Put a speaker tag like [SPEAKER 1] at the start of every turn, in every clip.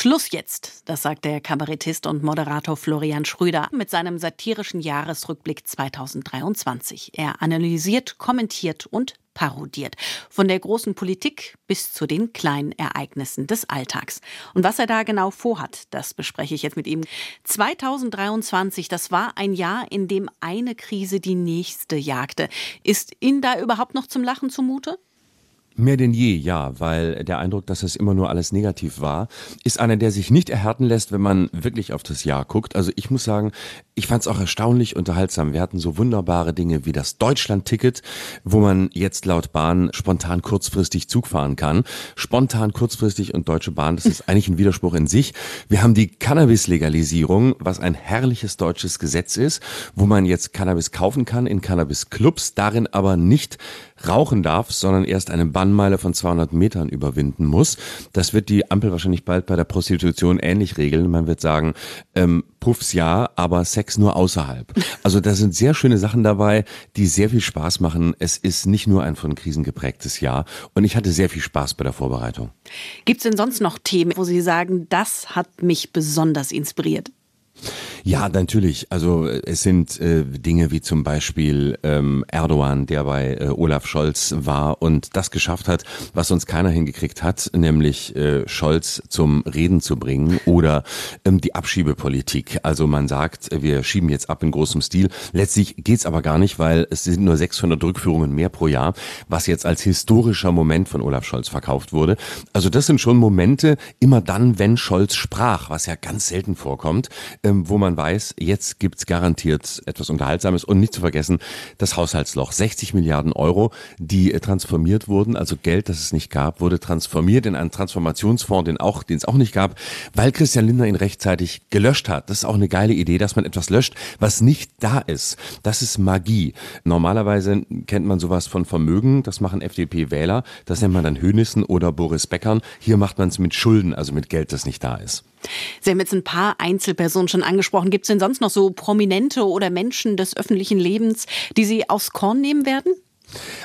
[SPEAKER 1] Schluss jetzt, das sagt der Kabarettist und Moderator Florian Schröder mit seinem satirischen Jahresrückblick 2023. Er analysiert, kommentiert und parodiert. Von der großen Politik bis zu den kleinen Ereignissen des Alltags. Und was er da genau vorhat, das bespreche ich jetzt mit ihm. 2023, das war ein Jahr, in dem eine Krise die nächste jagte. Ist Ihnen da überhaupt noch zum Lachen zumute?
[SPEAKER 2] Mehr denn je, ja, weil der Eindruck, dass es immer nur alles negativ war, ist einer, der sich nicht erhärten lässt, wenn man wirklich auf das Jahr guckt. Also ich muss sagen, ich fand es auch erstaunlich unterhaltsam. Wir hatten so wunderbare Dinge wie das Deutschland-Ticket, wo man jetzt laut Bahn spontan kurzfristig Zug fahren kann. Spontan kurzfristig und Deutsche Bahn, das ist eigentlich ein Widerspruch in sich. Wir haben die Cannabis-Legalisierung, was ein herrliches deutsches Gesetz ist, wo man jetzt Cannabis kaufen kann in Cannabis-Clubs, darin aber nicht rauchen darf, sondern erst eine Bannmeile von 200 Metern überwinden muss. Das wird die Ampel wahrscheinlich bald bei der Prostitution ähnlich regeln. Man wird sagen, ähm, Puffs ja, aber Sex nur außerhalb. Also da sind sehr schöne Sachen dabei, die sehr viel Spaß machen. Es ist nicht nur ein von Krisen geprägtes Jahr und ich hatte sehr viel Spaß bei der Vorbereitung.
[SPEAKER 1] Gibt es denn sonst noch Themen, wo Sie sagen, das hat mich besonders inspiriert?
[SPEAKER 2] Ja, natürlich. Also äh, es sind äh, Dinge wie zum Beispiel ähm, Erdogan, der bei äh, Olaf Scholz war und das geschafft hat, was sonst keiner hingekriegt hat, nämlich äh, Scholz zum Reden zu bringen oder ähm, die Abschiebepolitik. Also man sagt, wir schieben jetzt ab in großem Stil. Letztlich geht's aber gar nicht, weil es sind nur 600 Rückführungen mehr pro Jahr, was jetzt als historischer Moment von Olaf Scholz verkauft wurde. Also das sind schon Momente, immer dann, wenn Scholz sprach, was ja ganz selten vorkommt, ähm, wo man weiß, jetzt gibt's garantiert etwas Unterhaltsames und nicht zu vergessen, das Haushaltsloch. 60 Milliarden Euro, die äh, transformiert wurden, also Geld, das es nicht gab, wurde transformiert in einen Transformationsfonds, den auch, den es auch nicht gab, weil Christian Lindner ihn rechtzeitig gelöscht hat. Das ist auch eine geile Idee, dass man etwas löscht, was nicht da ist. Das ist Magie. Normalerweise kennt man sowas von Vermögen, das machen FDP-Wähler, das nennt man dann Hönissen oder Boris Beckern. Hier macht man es mit Schulden, also mit Geld, das nicht da ist.
[SPEAKER 1] Sie haben jetzt ein paar Einzelpersonen schon angesprochen. Gibt es denn sonst noch so Prominente oder Menschen des öffentlichen Lebens, die Sie aufs Korn nehmen werden?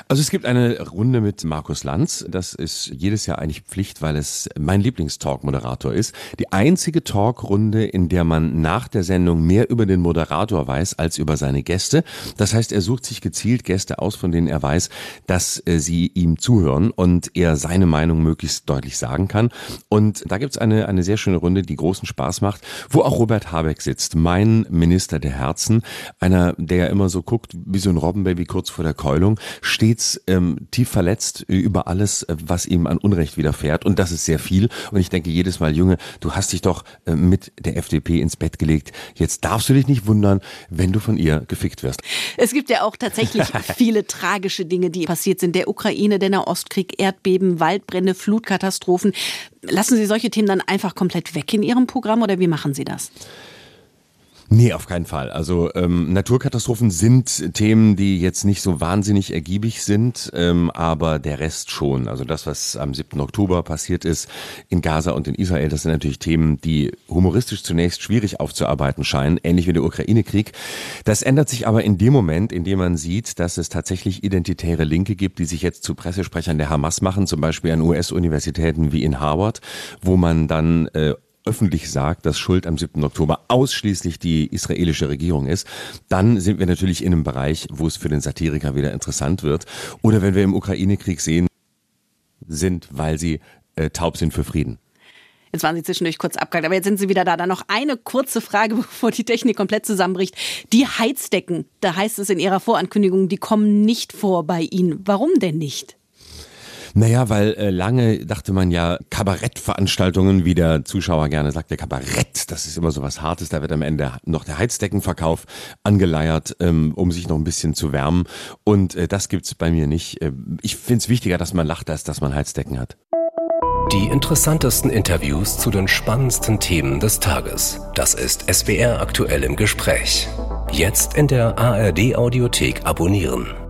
[SPEAKER 2] Also es gibt eine Runde mit Markus Lanz. Das ist jedes Jahr eigentlich Pflicht, weil es mein Lieblingstalk-Moderator ist. Die einzige Talkrunde, in der man nach der Sendung mehr über den Moderator weiß als über seine Gäste. Das heißt, er sucht sich gezielt Gäste aus, von denen er weiß, dass äh, sie ihm zuhören und er seine Meinung möglichst deutlich sagen kann. Und da gibt's eine, eine sehr schöne Runde, die großen Spaß macht, wo auch Robert Habeck sitzt, mein Minister der Herzen, einer, der immer so guckt wie so ein Robbenbaby kurz vor der Keulung stets ähm, tief verletzt über alles, äh, was ihm an Unrecht widerfährt. Und das ist sehr viel. Und ich denke jedes Mal, Junge, du hast dich doch äh, mit der FDP ins Bett gelegt. Jetzt darfst du dich nicht wundern, wenn du von ihr gefickt wirst.
[SPEAKER 1] Es gibt ja auch tatsächlich viele tragische Dinge, die passiert sind. Der Ukraine, der Nahostkrieg, Erdbeben, Waldbrände, Flutkatastrophen. Lassen Sie solche Themen dann einfach komplett weg in Ihrem Programm oder wie machen Sie das?
[SPEAKER 2] Nee, auf keinen Fall. Also ähm, Naturkatastrophen sind Themen, die jetzt nicht so wahnsinnig ergiebig sind, ähm, aber der Rest schon. Also das, was am 7. Oktober passiert ist in Gaza und in Israel, das sind natürlich Themen, die humoristisch zunächst schwierig aufzuarbeiten scheinen, ähnlich wie der Ukraine-Krieg. Das ändert sich aber in dem Moment, in dem man sieht, dass es tatsächlich identitäre Linke gibt, die sich jetzt zu Pressesprechern der Hamas machen, zum Beispiel an US-Universitäten wie in Harvard, wo man dann äh, öffentlich sagt, dass Schuld am 7. Oktober ausschließlich die israelische Regierung ist, dann sind wir natürlich in einem Bereich, wo es für den Satiriker wieder interessant wird. Oder wenn wir im Ukraine-Krieg sehen, sind, weil sie äh, taub sind für Frieden.
[SPEAKER 1] Jetzt waren Sie zwischendurch kurz abgehakt, aber jetzt sind Sie wieder da. Dann noch eine kurze Frage, bevor die Technik komplett zusammenbricht. Die Heizdecken, da heißt es in Ihrer Vorankündigung, die kommen nicht vor bei Ihnen. Warum denn nicht?
[SPEAKER 2] Naja, weil äh, lange dachte man ja, Kabarettveranstaltungen, wie der Zuschauer gerne sagt, der Kabarett, das ist immer so was Hartes, da wird am Ende noch der Heizdeckenverkauf angeleiert, ähm, um sich noch ein bisschen zu wärmen. Und äh, das gibt's bei mir nicht. Äh, ich find's wichtiger, dass man lacht, als dass man Heizdecken hat.
[SPEAKER 3] Die interessantesten Interviews zu den spannendsten Themen des Tages. Das ist SWR aktuell im Gespräch. Jetzt in der ARD Audiothek abonnieren.